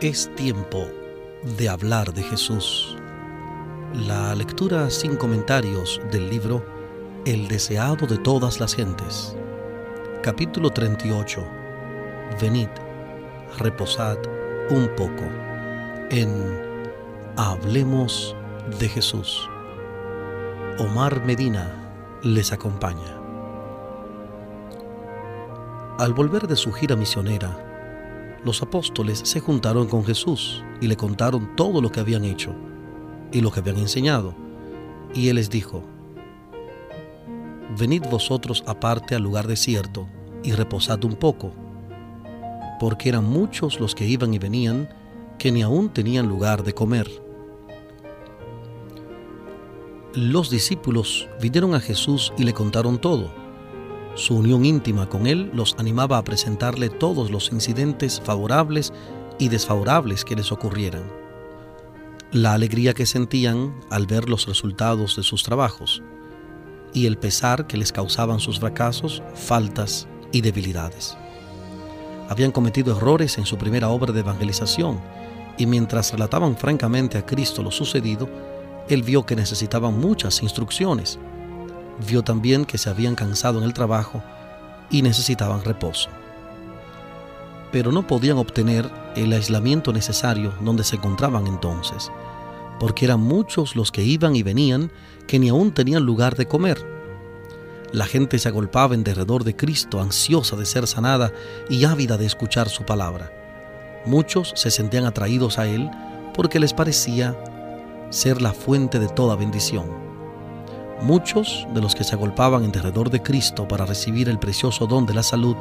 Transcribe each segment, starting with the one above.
Es tiempo de hablar de Jesús. La lectura sin comentarios del libro El deseado de todas las gentes. Capítulo 38. Venid, reposad un poco. En Hablemos de Jesús. Omar Medina les acompaña. Al volver de su gira misionera, los apóstoles se juntaron con Jesús y le contaron todo lo que habían hecho y lo que habían enseñado. Y él les dijo, Venid vosotros aparte al lugar desierto y reposad un poco, porque eran muchos los que iban y venían que ni aún tenían lugar de comer. Los discípulos vinieron a Jesús y le contaron todo su unión íntima con Él los animaba a presentarle todos los incidentes favorables y desfavorables que les ocurrieran. La alegría que sentían al ver los resultados de sus trabajos y el pesar que les causaban sus fracasos, faltas y debilidades. Habían cometido errores en su primera obra de evangelización y mientras relataban francamente a Cristo lo sucedido, él vio que necesitaban muchas instrucciones vio también que se habían cansado en el trabajo y necesitaban reposo. Pero no podían obtener el aislamiento necesario donde se encontraban entonces, porque eran muchos los que iban y venían que ni aún tenían lugar de comer. La gente se agolpaba en derredor de Cristo, ansiosa de ser sanada y ávida de escuchar su palabra. Muchos se sentían atraídos a Él porque les parecía ser la fuente de toda bendición. Muchos de los que se agolpaban en derredor de Cristo para recibir el precioso don de la salud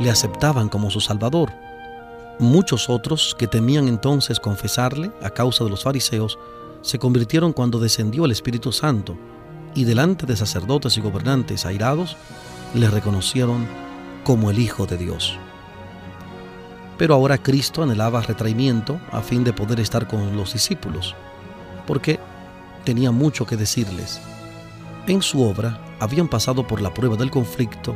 le aceptaban como su Salvador. Muchos otros que temían entonces confesarle a causa de los fariseos se convirtieron cuando descendió el Espíritu Santo y delante de sacerdotes y gobernantes airados le reconocieron como el Hijo de Dios. Pero ahora Cristo anhelaba retraimiento a fin de poder estar con los discípulos, porque tenía mucho que decirles en su obra habían pasado por la prueba del conflicto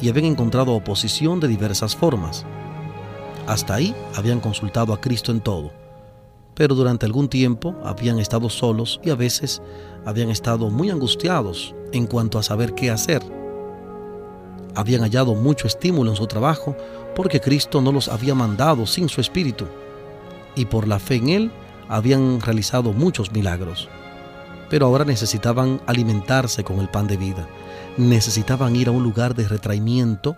y habían encontrado oposición de diversas formas. Hasta ahí habían consultado a Cristo en todo, pero durante algún tiempo habían estado solos y a veces habían estado muy angustiados en cuanto a saber qué hacer. Habían hallado mucho estímulo en su trabajo porque Cristo no los había mandado sin su espíritu y por la fe en Él habían realizado muchos milagros pero ahora necesitaban alimentarse con el pan de vida. Necesitaban ir a un lugar de retraimiento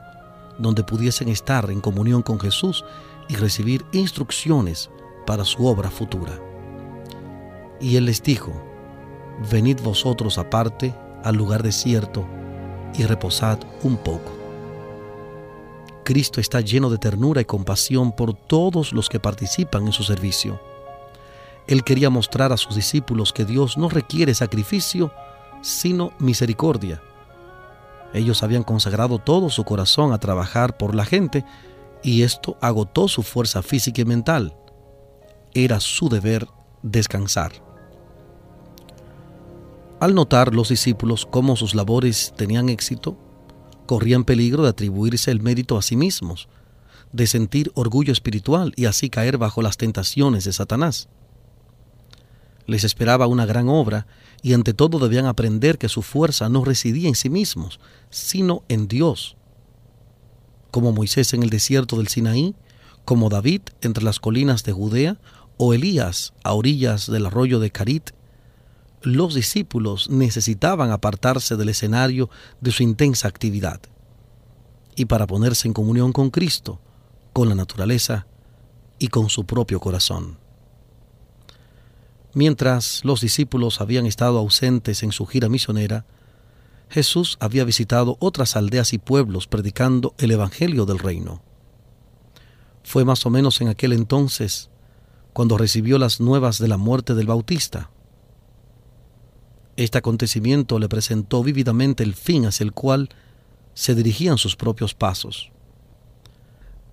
donde pudiesen estar en comunión con Jesús y recibir instrucciones para su obra futura. Y Él les dijo, venid vosotros aparte al lugar desierto y reposad un poco. Cristo está lleno de ternura y compasión por todos los que participan en su servicio él quería mostrar a sus discípulos que Dios no requiere sacrificio, sino misericordia. Ellos habían consagrado todo su corazón a trabajar por la gente y esto agotó su fuerza física y mental. Era su deber descansar. Al notar los discípulos cómo sus labores tenían éxito, corrían peligro de atribuirse el mérito a sí mismos, de sentir orgullo espiritual y así caer bajo las tentaciones de Satanás. Les esperaba una gran obra y ante todo debían aprender que su fuerza no residía en sí mismos, sino en Dios. Como Moisés en el desierto del Sinaí, como David entre las colinas de Judea o Elías a orillas del arroyo de Carit, los discípulos necesitaban apartarse del escenario de su intensa actividad y para ponerse en comunión con Cristo, con la naturaleza y con su propio corazón. Mientras los discípulos habían estado ausentes en su gira misionera, Jesús había visitado otras aldeas y pueblos predicando el Evangelio del Reino. Fue más o menos en aquel entonces cuando recibió las nuevas de la muerte del Bautista. Este acontecimiento le presentó vívidamente el fin hacia el cual se dirigían sus propios pasos.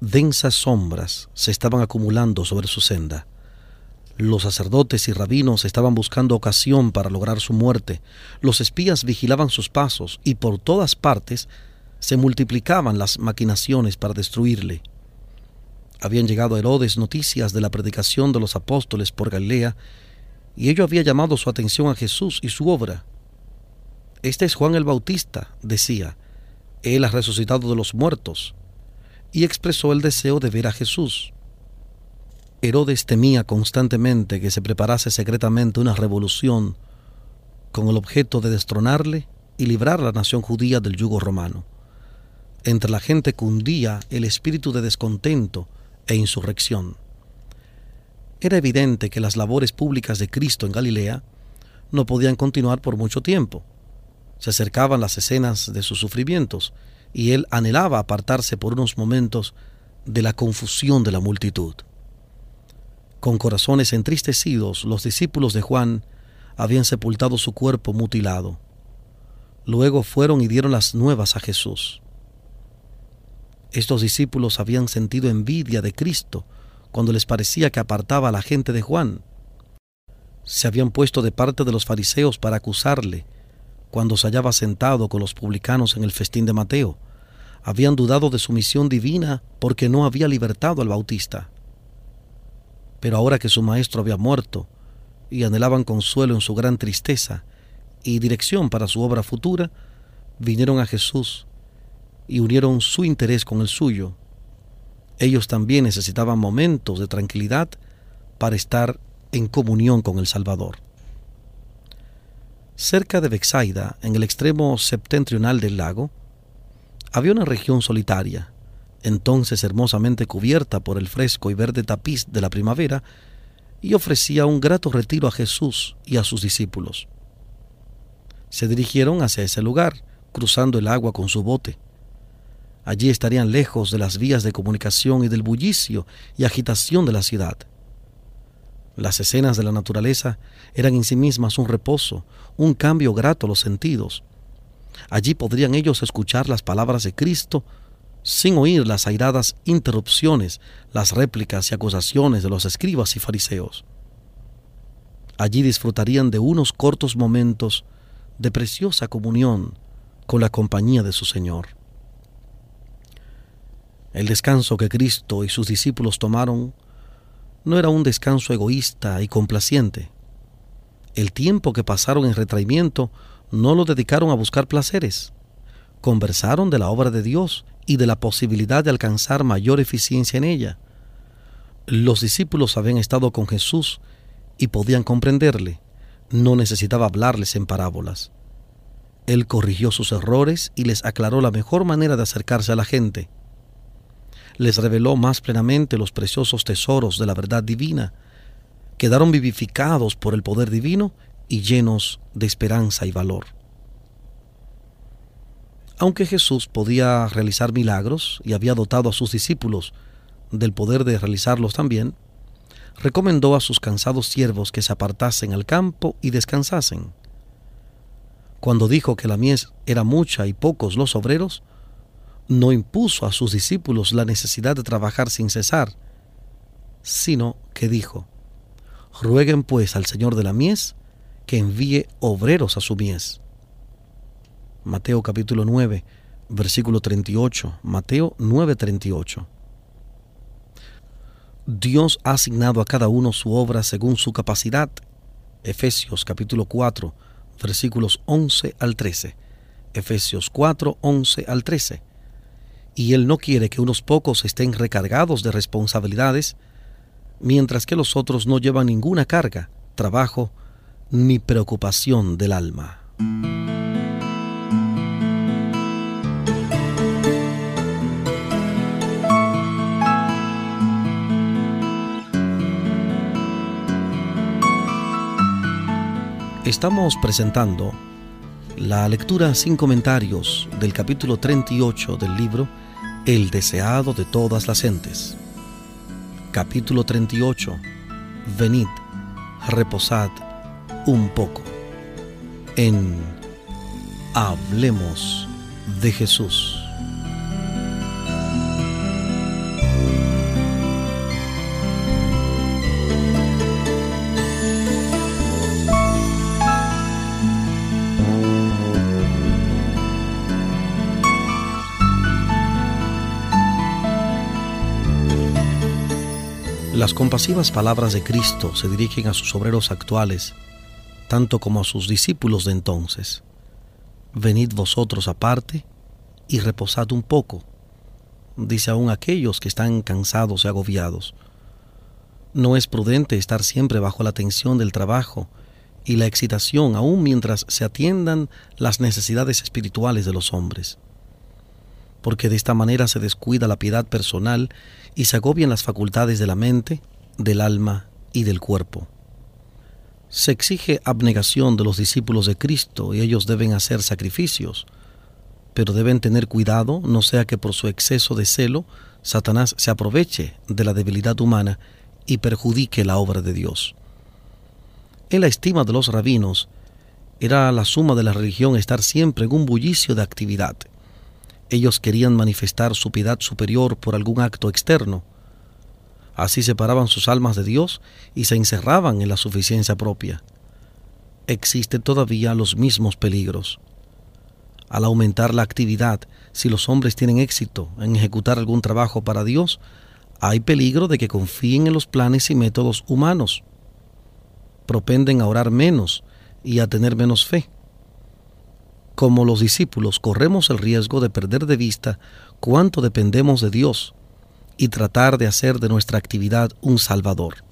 Densas sombras se estaban acumulando sobre su senda los sacerdotes y rabinos estaban buscando ocasión para lograr su muerte. Los espías vigilaban sus pasos y por todas partes se multiplicaban las maquinaciones para destruirle. Habían llegado a Herodes noticias de la predicación de los apóstoles por Galilea, y ello había llamado su atención a Jesús y su obra. Este es Juan el Bautista, decía, él ha resucitado de los muertos, y expresó el deseo de ver a Jesús. Herodes temía constantemente que se preparase secretamente una revolución con el objeto de destronarle y librar a la nación judía del yugo romano. Entre la gente cundía el espíritu de descontento e insurrección. Era evidente que las labores públicas de Cristo en Galilea no podían continuar por mucho tiempo. Se acercaban las escenas de sus sufrimientos y él anhelaba apartarse por unos momentos de la confusión de la multitud. Con corazones entristecidos, los discípulos de Juan habían sepultado su cuerpo mutilado. Luego fueron y dieron las nuevas a Jesús. Estos discípulos habían sentido envidia de Cristo cuando les parecía que apartaba a la gente de Juan. Se habían puesto de parte de los fariseos para acusarle cuando se hallaba sentado con los publicanos en el festín de Mateo. Habían dudado de su misión divina porque no había libertado al Bautista. Pero ahora que su maestro había muerto y anhelaban consuelo en su gran tristeza y dirección para su obra futura, vinieron a Jesús y unieron su interés con el suyo. Ellos también necesitaban momentos de tranquilidad para estar en comunión con el Salvador. Cerca de Bexaida, en el extremo septentrional del lago, había una región solitaria, entonces hermosamente cubierta por el fresco y verde tapiz de la primavera, y ofrecía un grato retiro a Jesús y a sus discípulos. Se dirigieron hacia ese lugar, cruzando el agua con su bote. Allí estarían lejos de las vías de comunicación y del bullicio y agitación de la ciudad. Las escenas de la naturaleza eran en sí mismas un reposo, un cambio grato a los sentidos. Allí podrían ellos escuchar las palabras de Cristo sin oír las airadas interrupciones, las réplicas y acusaciones de los escribas y fariseos. Allí disfrutarían de unos cortos momentos de preciosa comunión con la compañía de su Señor. El descanso que Cristo y sus discípulos tomaron no era un descanso egoísta y complaciente. El tiempo que pasaron en retraimiento no lo dedicaron a buscar placeres. Conversaron de la obra de Dios y de la posibilidad de alcanzar mayor eficiencia en ella. Los discípulos habían estado con Jesús y podían comprenderle. No necesitaba hablarles en parábolas. Él corrigió sus errores y les aclaró la mejor manera de acercarse a la gente les reveló más plenamente los preciosos tesoros de la verdad divina, quedaron vivificados por el poder divino y llenos de esperanza y valor. Aunque Jesús podía realizar milagros y había dotado a sus discípulos del poder de realizarlos también, recomendó a sus cansados siervos que se apartasen al campo y descansasen. Cuando dijo que la mies era mucha y pocos los obreros, no impuso a sus discípulos la necesidad de trabajar sin cesar, sino que dijo, rueguen pues al Señor de la mies que envíe obreros a su mies. Mateo capítulo 9, versículo 38, Mateo 9, 38. Dios ha asignado a cada uno su obra según su capacidad. Efesios capítulo 4, versículos 11 al 13. Efesios 4, 11 al 13 y Él no quiere que unos pocos estén recargados de responsabilidades, mientras que los otros no llevan ninguna carga, trabajo ni preocupación del alma. Estamos presentando la lectura sin comentarios del capítulo 38 del libro el deseado de todas las gentes. Capítulo 38. Venid, reposad un poco. En Hablemos de Jesús. Las compasivas palabras de Cristo se dirigen a sus obreros actuales, tanto como a sus discípulos de entonces. Venid vosotros aparte y reposad un poco, dice aún aquellos que están cansados y agobiados. No es prudente estar siempre bajo la tensión del trabajo y la excitación, aun mientras se atiendan las necesidades espirituales de los hombres. Porque de esta manera se descuida la piedad personal y se agobian las facultades de la mente, del alma y del cuerpo. Se exige abnegación de los discípulos de Cristo y ellos deben hacer sacrificios, pero deben tener cuidado no sea que por su exceso de celo Satanás se aproveche de la debilidad humana y perjudique la obra de Dios. En la estima de los rabinos, era la suma de la religión estar siempre en un bullicio de actividad. Ellos querían manifestar su piedad superior por algún acto externo. Así separaban sus almas de Dios y se encerraban en la suficiencia propia. Existen todavía los mismos peligros. Al aumentar la actividad, si los hombres tienen éxito en ejecutar algún trabajo para Dios, hay peligro de que confíen en los planes y métodos humanos. Propenden a orar menos y a tener menos fe como los discípulos, corremos el riesgo de perder de vista cuánto dependemos de Dios y tratar de hacer de nuestra actividad un Salvador.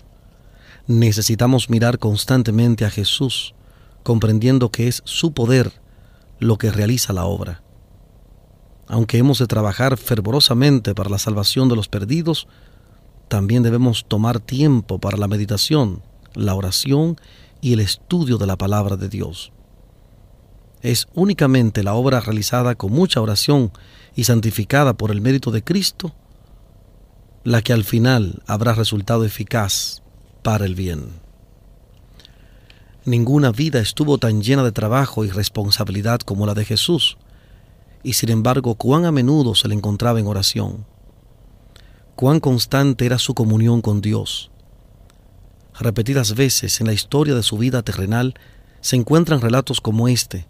Necesitamos mirar constantemente a Jesús, comprendiendo que es su poder lo que realiza la obra. Aunque hemos de trabajar fervorosamente para la salvación de los perdidos, también debemos tomar tiempo para la meditación, la oración y el estudio de la palabra de Dios es únicamente la obra realizada con mucha oración y santificada por el mérito de Cristo la que al final habrá resultado eficaz para el bien. Ninguna vida estuvo tan llena de trabajo y responsabilidad como la de Jesús, y sin embargo cuán a menudo se le encontraba en oración, cuán constante era su comunión con Dios. Repetidas veces en la historia de su vida terrenal se encuentran relatos como este,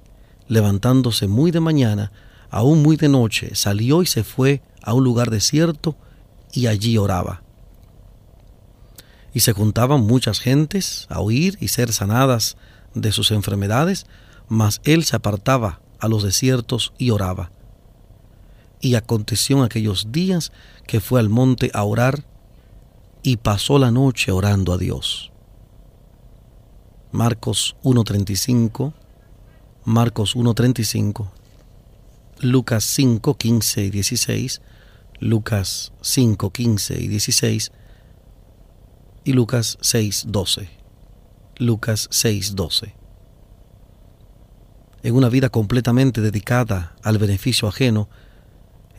levantándose muy de mañana, aún muy de noche, salió y se fue a un lugar desierto y allí oraba. Y se juntaban muchas gentes a oír y ser sanadas de sus enfermedades, mas él se apartaba a los desiertos y oraba. Y aconteció en aquellos días que fue al monte a orar y pasó la noche orando a Dios. Marcos 1.35 Marcos 1.35, Lucas 5, 15 y 16, Lucas 5, 15 y 16 y Lucas 6, 12. Lucas 6, 12. En una vida completamente dedicada al beneficio ajeno,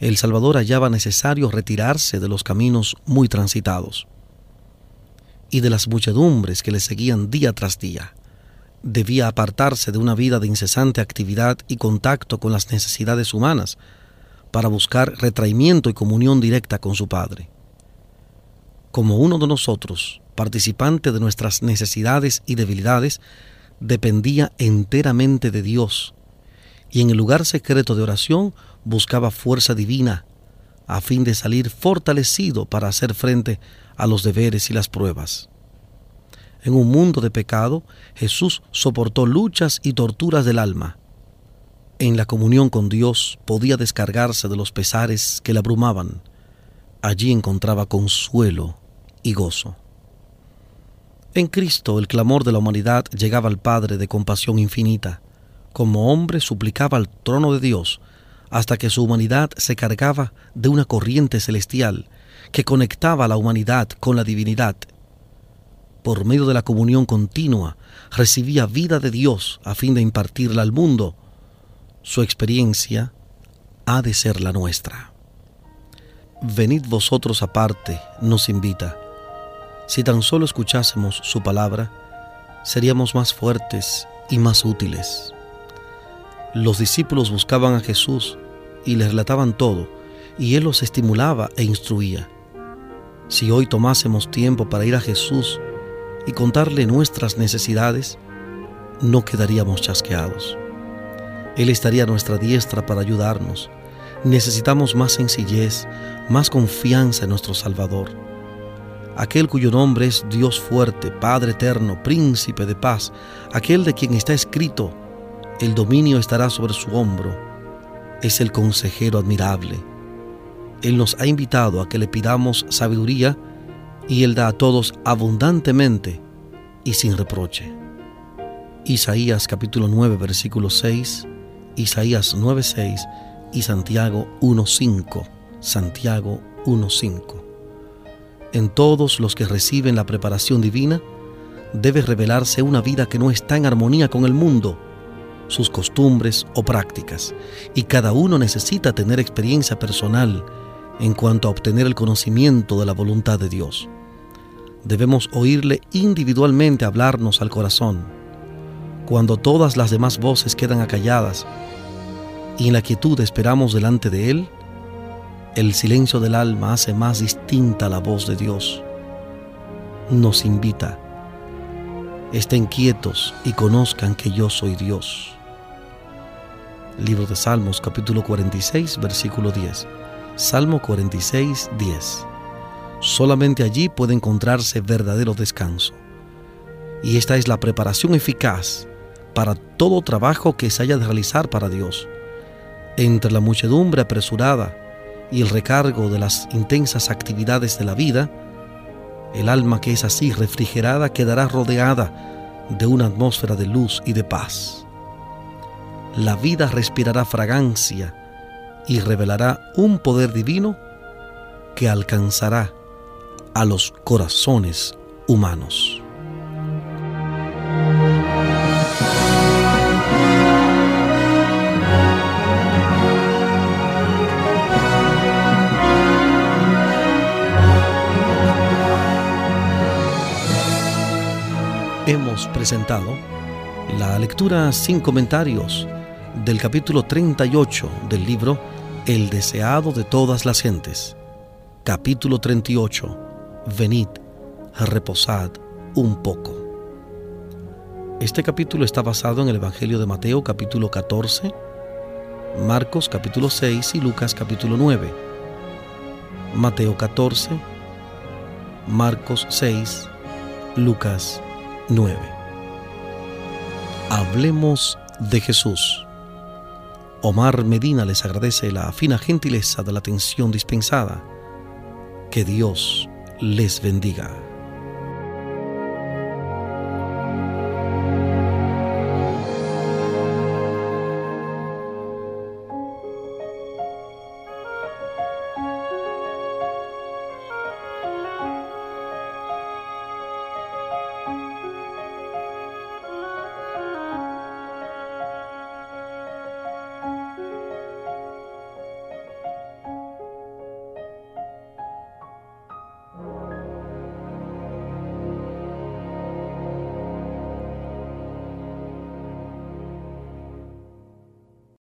el Salvador hallaba necesario retirarse de los caminos muy transitados y de las muchedumbres que le seguían día tras día debía apartarse de una vida de incesante actividad y contacto con las necesidades humanas para buscar retraimiento y comunión directa con su Padre. Como uno de nosotros, participante de nuestras necesidades y debilidades, dependía enteramente de Dios y en el lugar secreto de oración buscaba fuerza divina a fin de salir fortalecido para hacer frente a los deberes y las pruebas. En un mundo de pecado, Jesús soportó luchas y torturas del alma. En la comunión con Dios podía descargarse de los pesares que le abrumaban. Allí encontraba consuelo y gozo. En Cristo el clamor de la humanidad llegaba al Padre de compasión infinita. Como hombre suplicaba al trono de Dios hasta que su humanidad se cargaba de una corriente celestial que conectaba a la humanidad con la divinidad por medio de la comunión continua, recibía vida de Dios a fin de impartirla al mundo. Su experiencia ha de ser la nuestra. Venid vosotros aparte, nos invita. Si tan solo escuchásemos su palabra, seríamos más fuertes y más útiles. Los discípulos buscaban a Jesús y le relataban todo, y Él los estimulaba e instruía. Si hoy tomásemos tiempo para ir a Jesús y contarle nuestras necesidades, no quedaríamos chasqueados. Él estaría a nuestra diestra para ayudarnos. Necesitamos más sencillez, más confianza en nuestro Salvador. aquel cuyo nombre es Dios fuerte, Padre eterno, príncipe de paz, aquel de quien está escrito, el dominio estará sobre su hombro, es el consejero admirable. Él nos ha invitado a que le pidamos sabiduría y Él da a todos abundantemente y sin reproche. Isaías capítulo 9 versículo 6, Isaías 9 6 y Santiago 1.5. Santiago 1.5 en todos los que reciben la preparación divina, debe revelarse una vida que no está en armonía con el mundo, sus costumbres o prácticas, y cada uno necesita tener experiencia personal en cuanto a obtener el conocimiento de la voluntad de Dios. Debemos oírle individualmente hablarnos al corazón. Cuando todas las demás voces quedan acalladas y en la quietud esperamos delante de Él, el silencio del alma hace más distinta la voz de Dios. Nos invita. Estén quietos y conozcan que yo soy Dios. Libro de Salmos capítulo 46 versículo 10. Salmo 46 10. Solamente allí puede encontrarse verdadero descanso. Y esta es la preparación eficaz para todo trabajo que se haya de realizar para Dios. Entre la muchedumbre apresurada, y el recargo de las intensas actividades de la vida, el alma que es así refrigerada quedará rodeada de una atmósfera de luz y de paz. La vida respirará fragancia y revelará un poder divino que alcanzará a los corazones humanos. hemos presentado la lectura sin comentarios del capítulo 38 del libro El deseado de todas las gentes. Capítulo 38. Venid, reposad un poco. Este capítulo está basado en el Evangelio de Mateo capítulo 14, Marcos capítulo 6 y Lucas capítulo 9. Mateo 14, Marcos 6, Lucas 9. Hablemos de Jesús. Omar Medina les agradece la fina gentileza de la atención dispensada. Que Dios les bendiga.